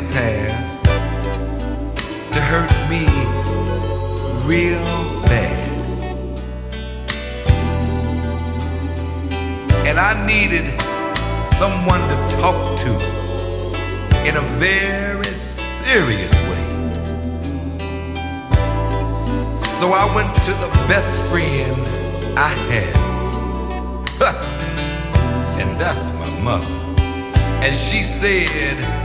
The past to hurt me real bad. And I needed someone to talk to in a very serious way. So I went to the best friend I had. and that's my mother. And she said,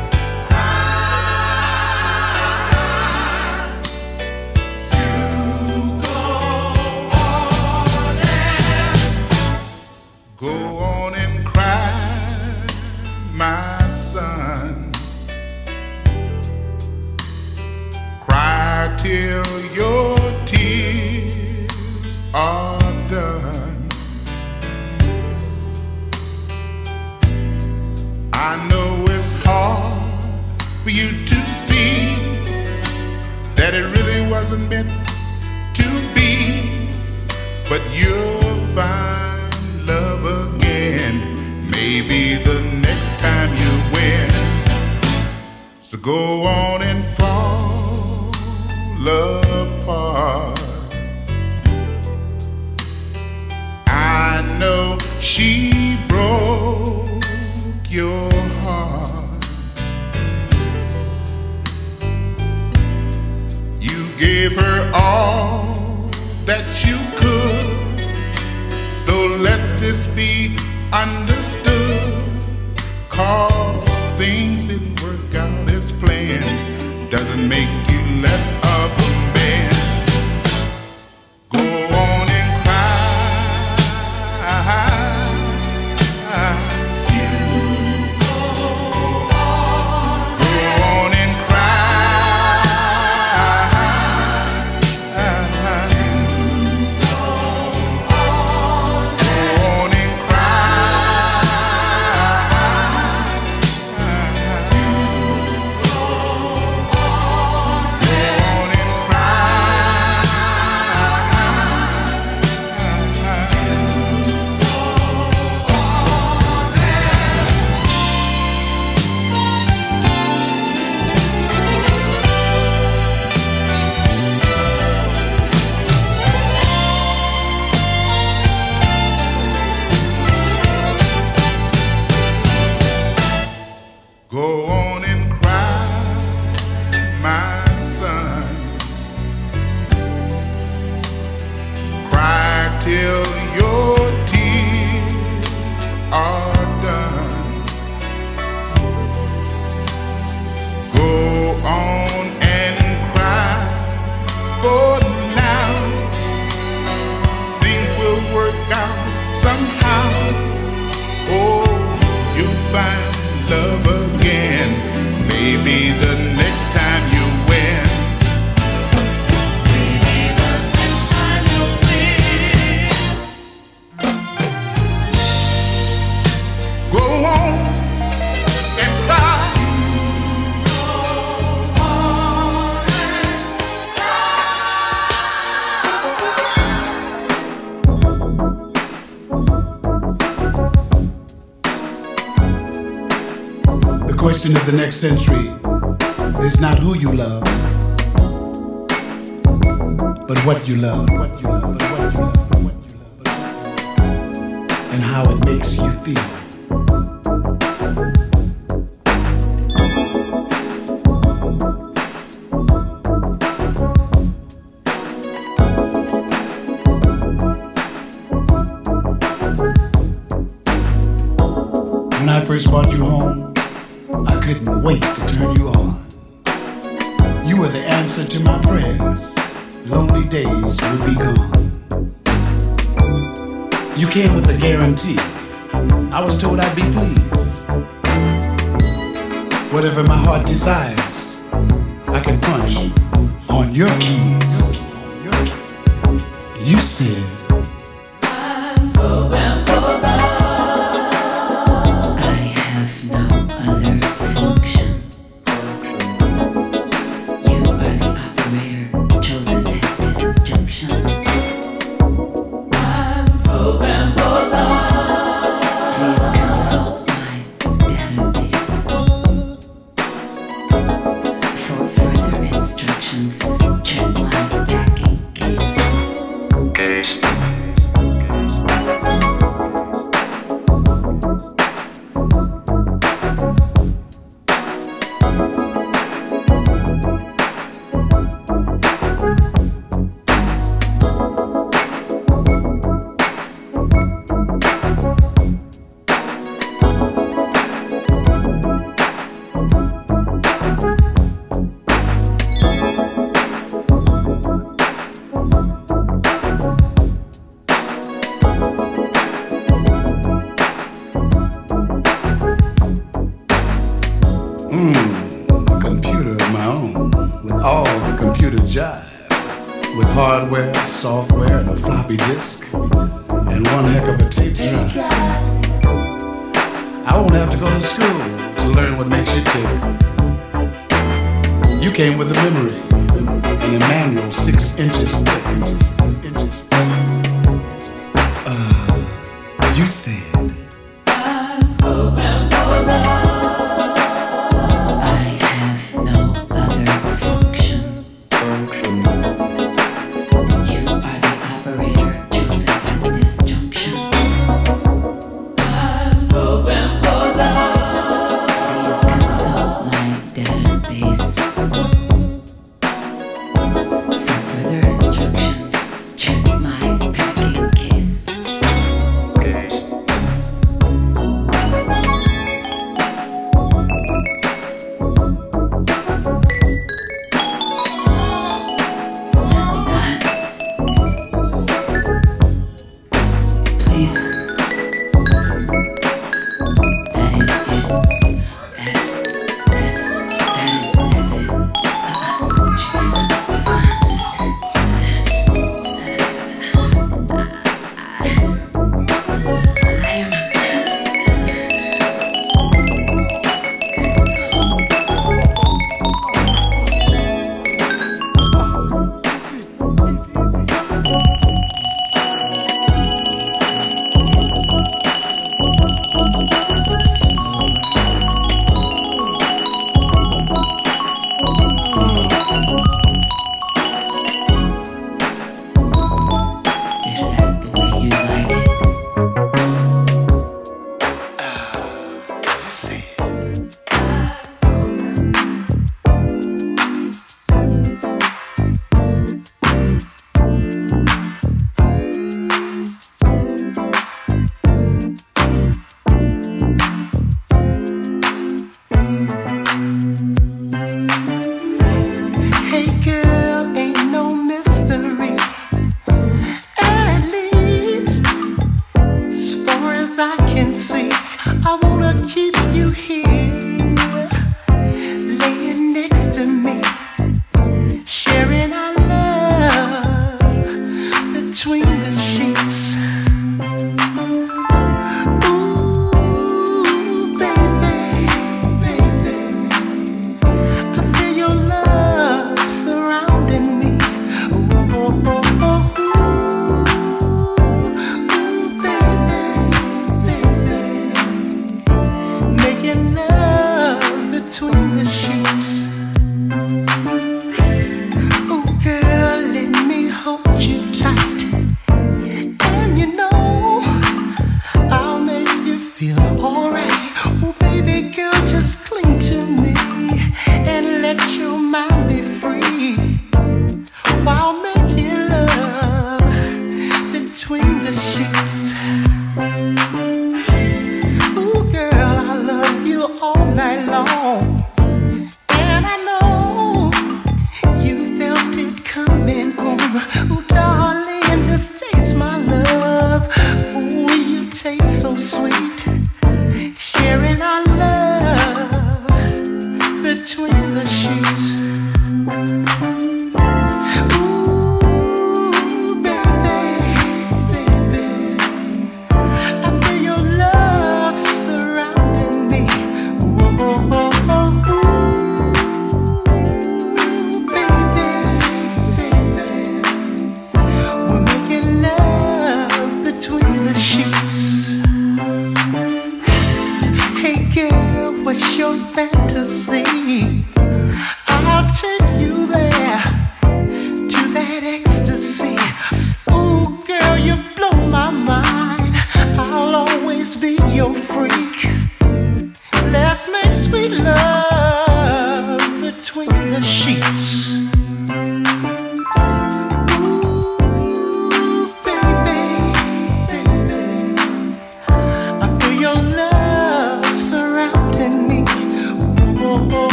century is not who you love, but what you love, Mm. A computer of my own with all the computer jive. With hardware, software, and a floppy disk, and one heck of a tape drive. I won't have to go to school to learn what makes you tick. You came with a memory, and a manual six inches thick. Uh, you said.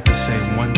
Cause I've been waiting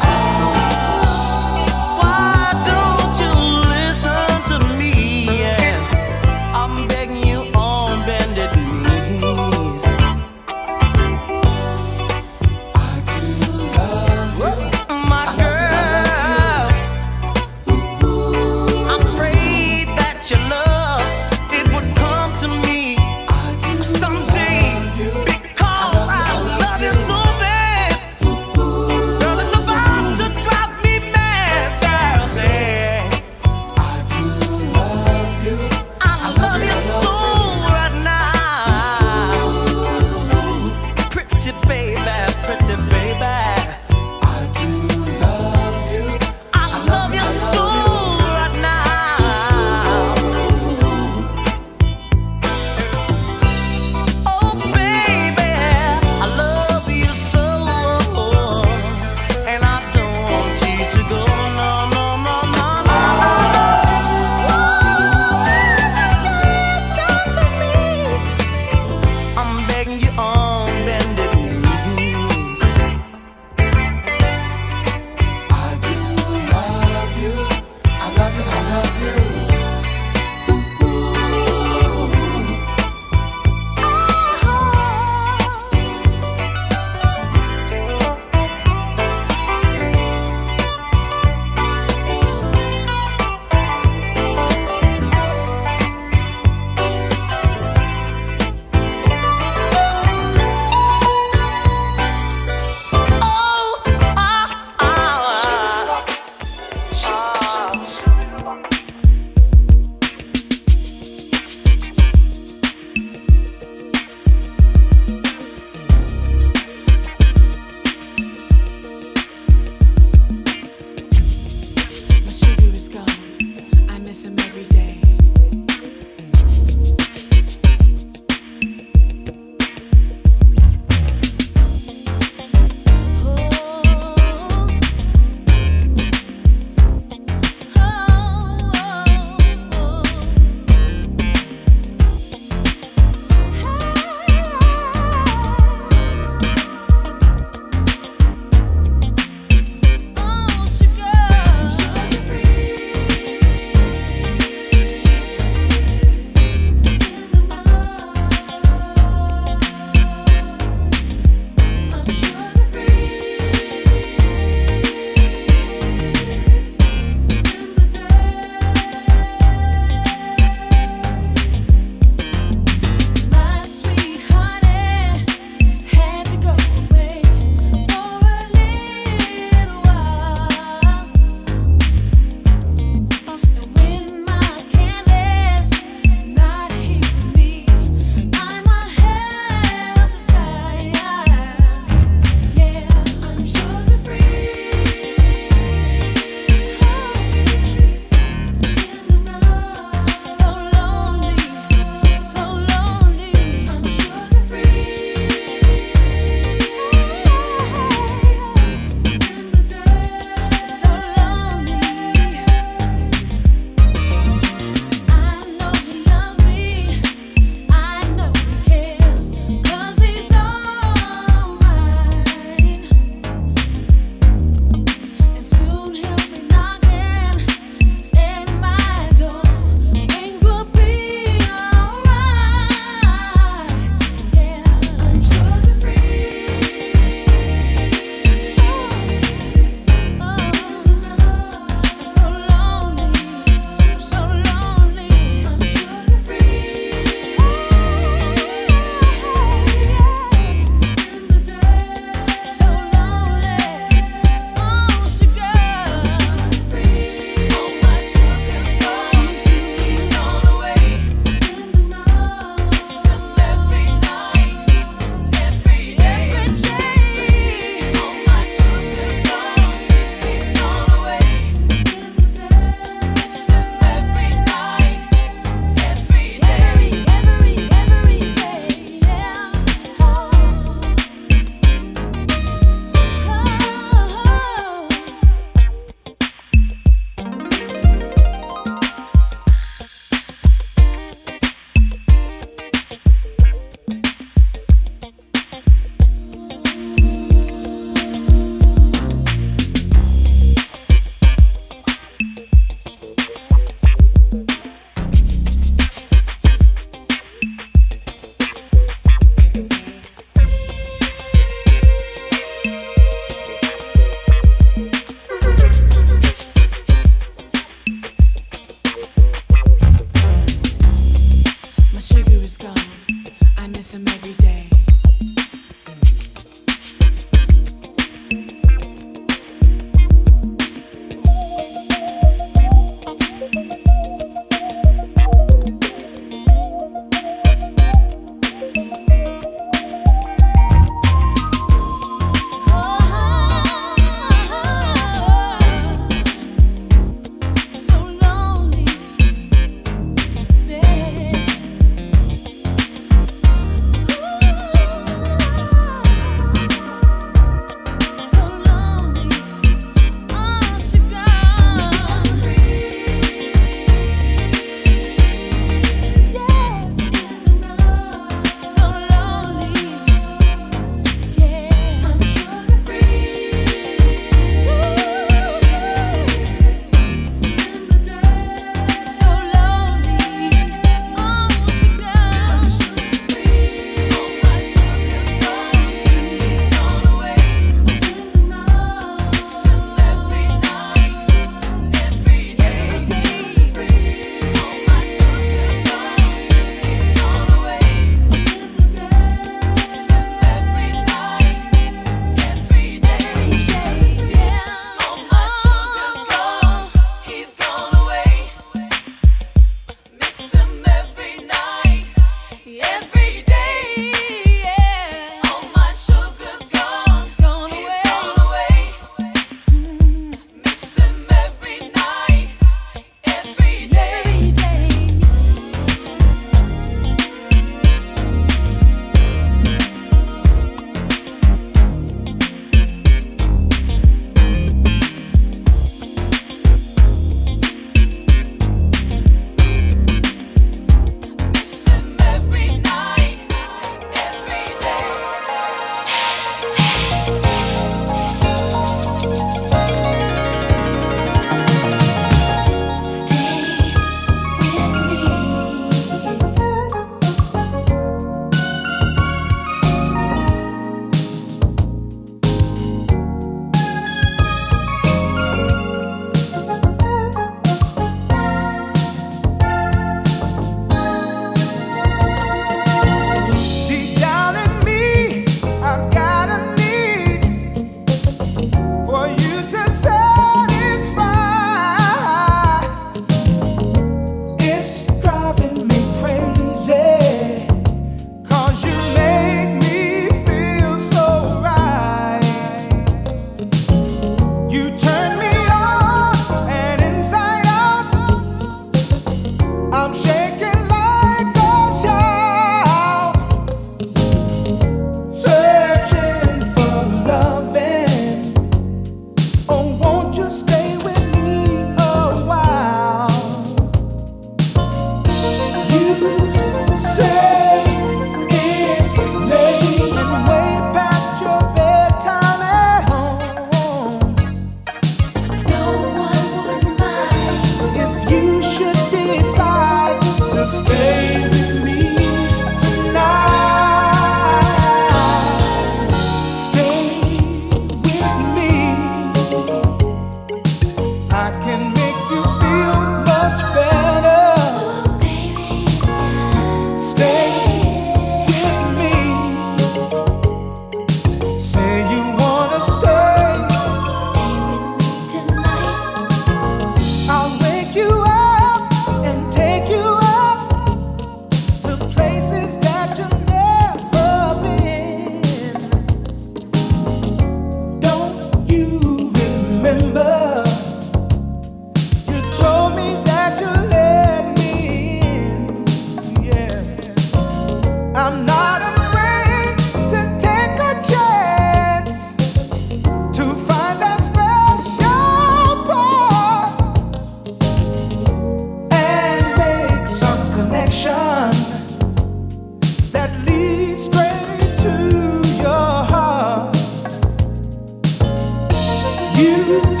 you.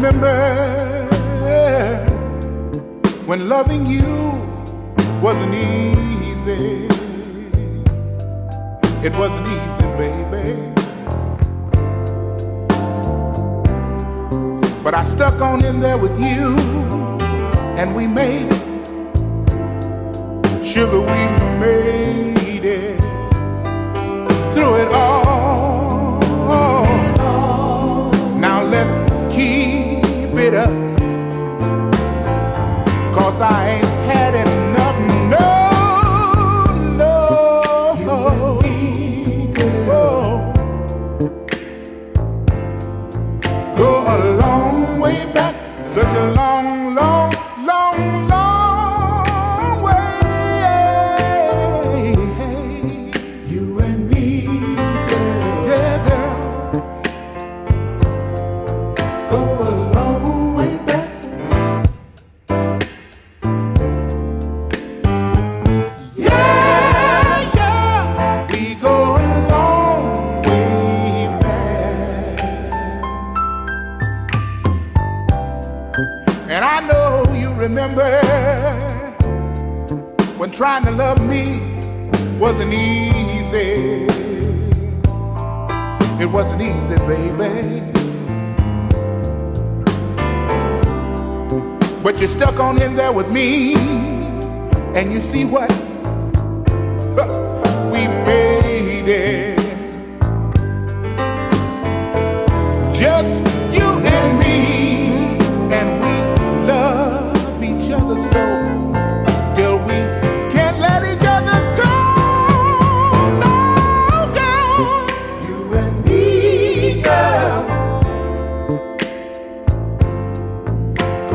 remember when loving you wasn't easy. It wasn't easy, baby. But I stuck on in there with you, and we made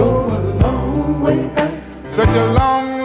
go a long way back. Such a long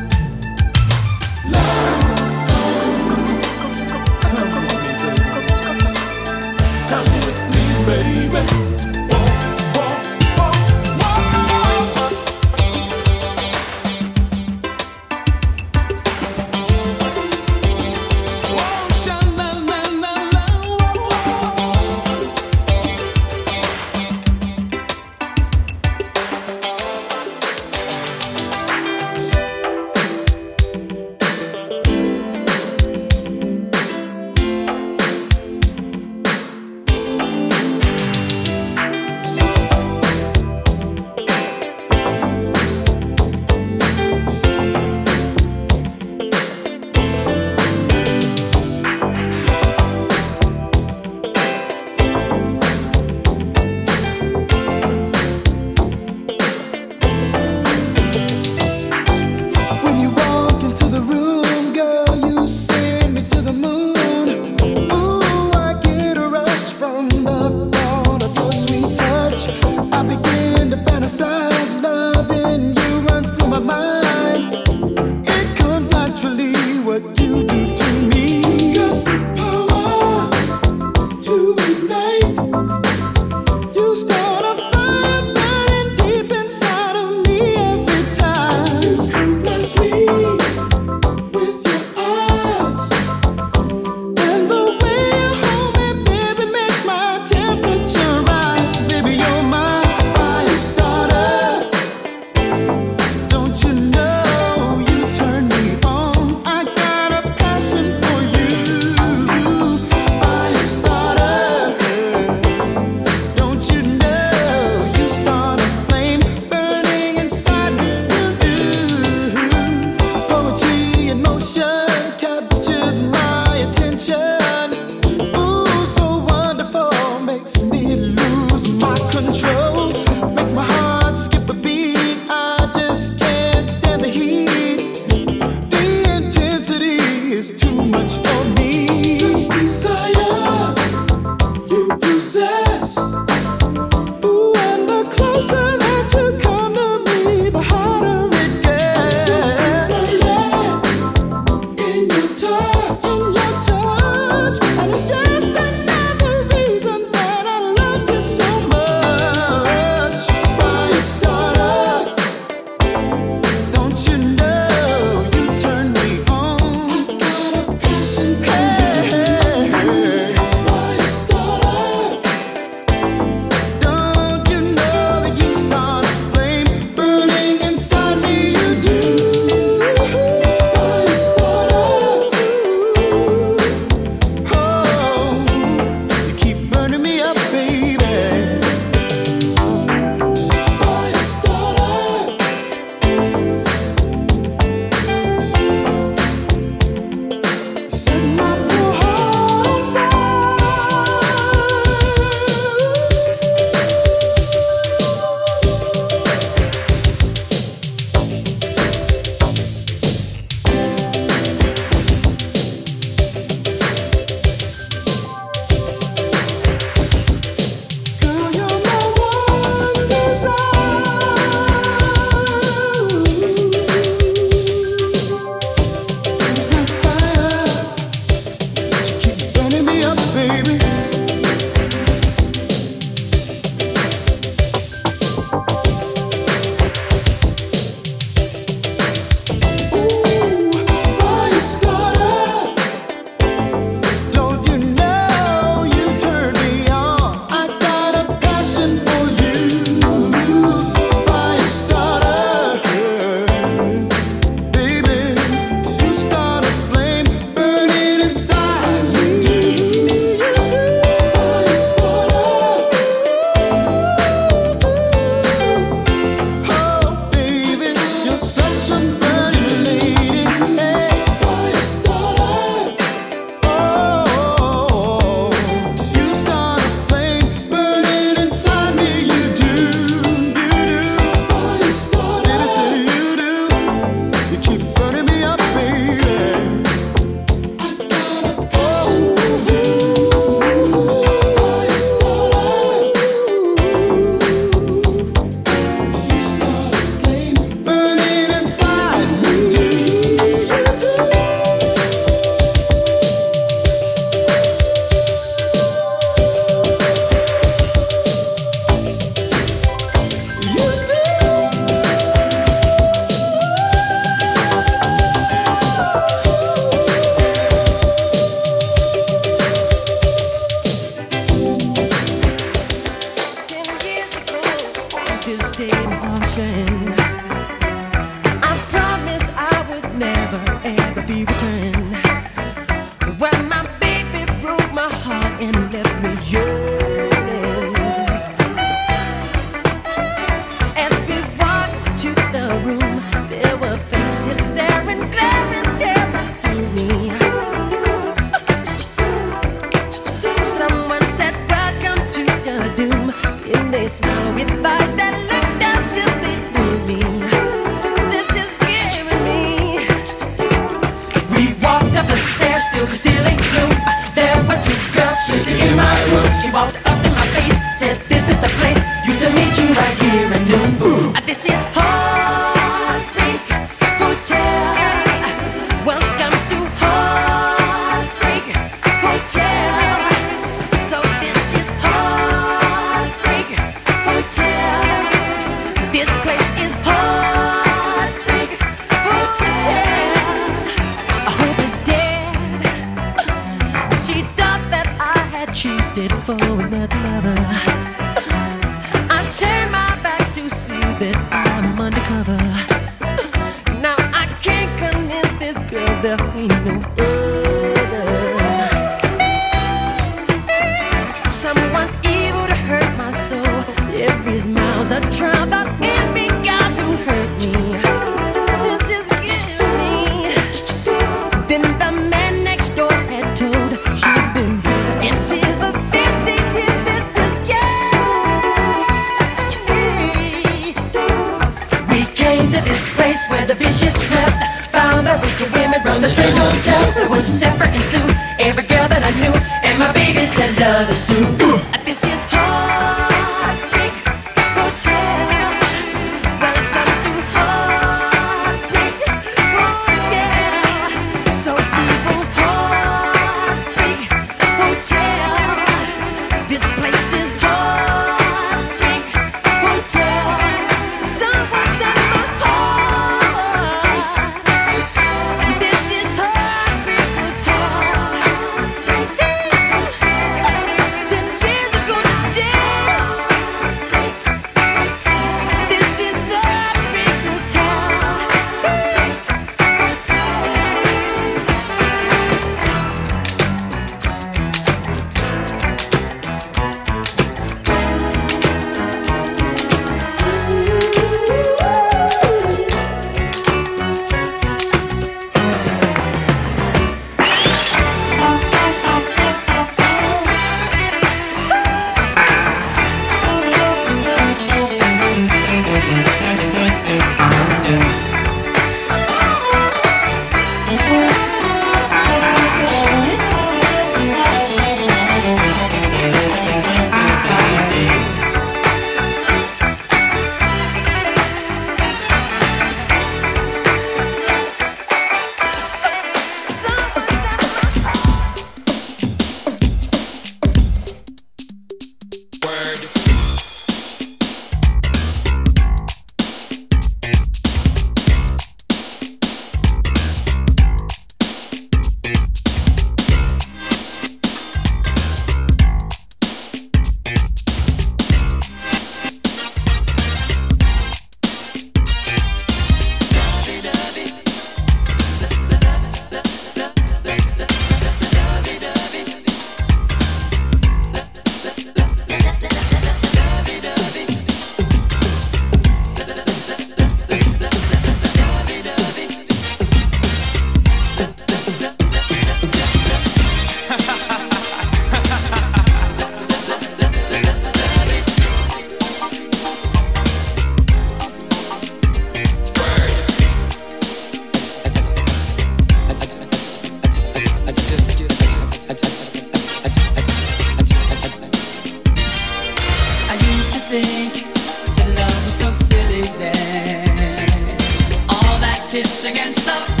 kiss against the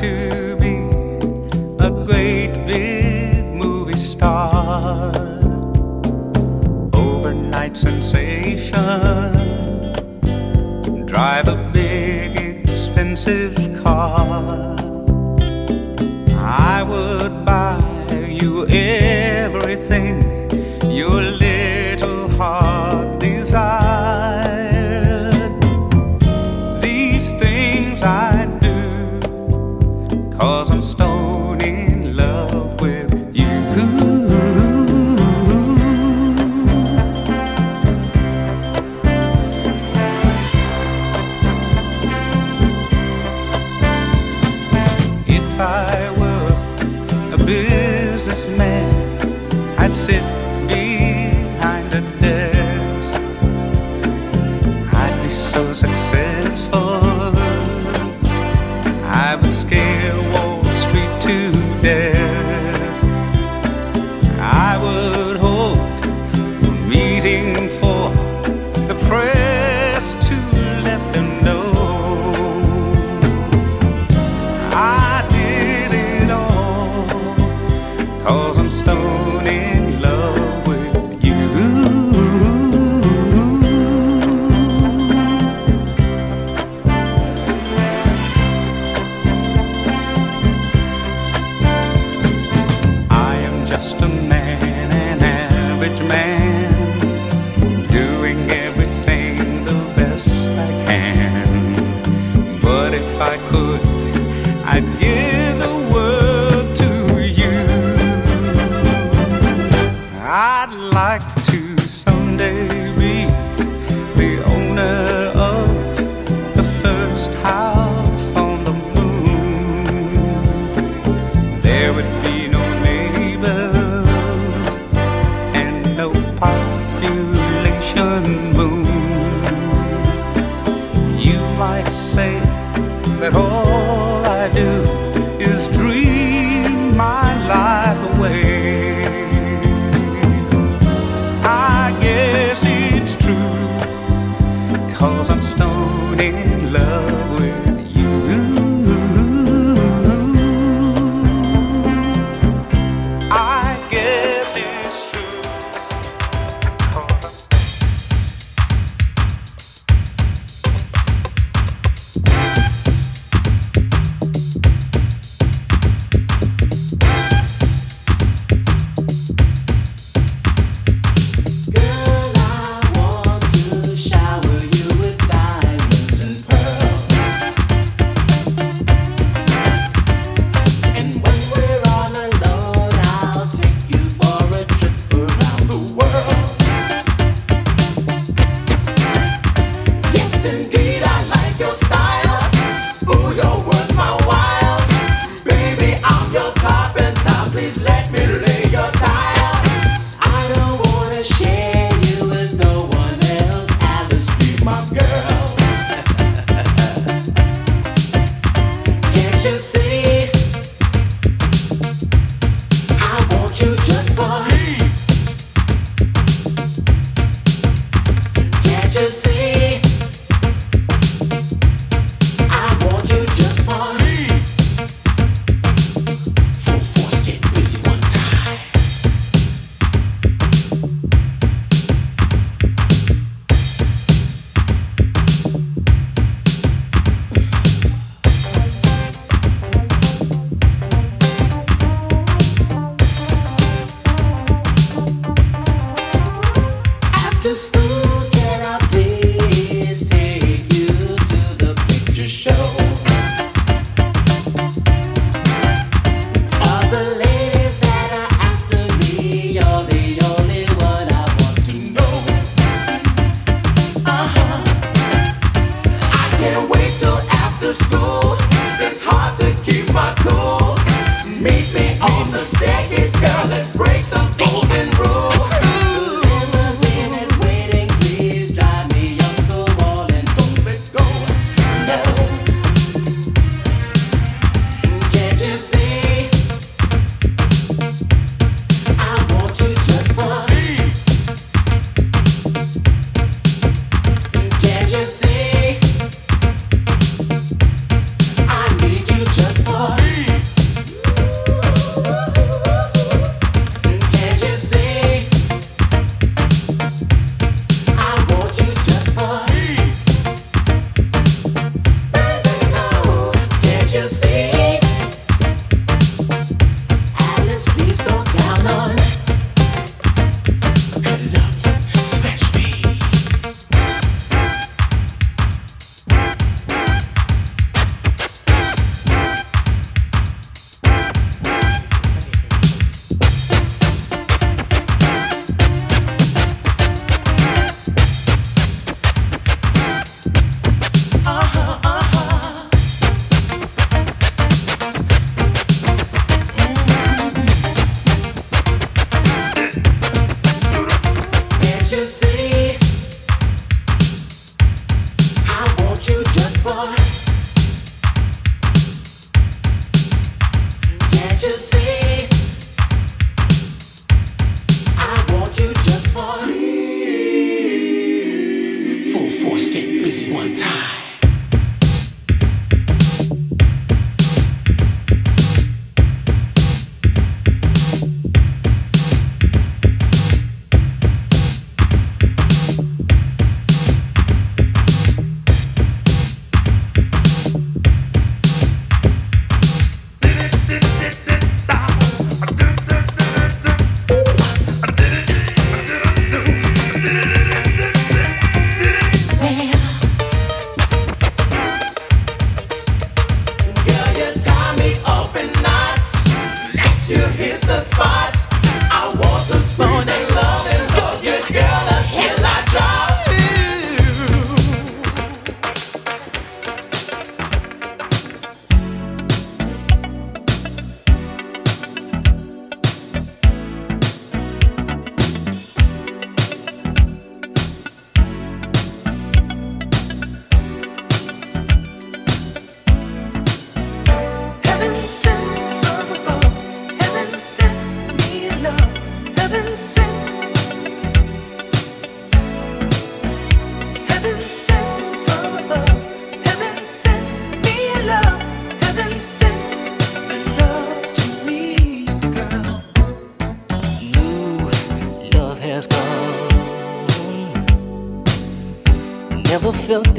to be a great big movie star. Overnight sensation. Drive a big expensive car. I would buy you everything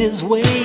This way